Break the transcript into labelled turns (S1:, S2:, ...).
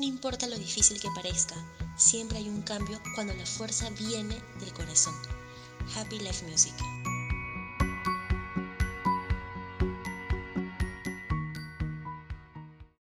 S1: No importa lo difícil que parezca, siempre hay un cambio cuando la fuerza viene del corazón. Happy Life Music.